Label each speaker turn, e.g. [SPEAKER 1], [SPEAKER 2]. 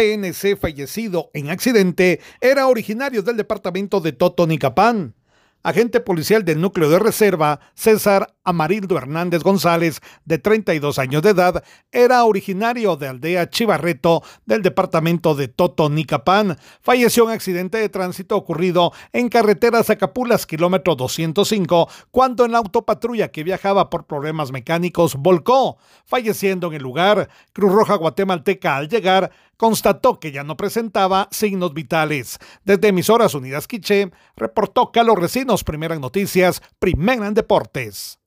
[SPEAKER 1] PNC fallecido en accidente era originario del departamento de Totonicapán. Agente policial del núcleo de reserva, César Amarildo Hernández González, de 32 años de edad, era originario de aldea Chivarreto del departamento de Totonicapán. Falleció en accidente de tránsito ocurrido en carretera Zacapulas, kilómetro 205, cuando en la autopatrulla que viajaba por problemas mecánicos volcó, falleciendo en el lugar. Cruz Roja Guatemalteca al llegar constató que ya no presentaba signos vitales. Desde Emisoras Unidas Quiché, reportó Carlos Recinos, Primeras Noticias, Primera en Deportes.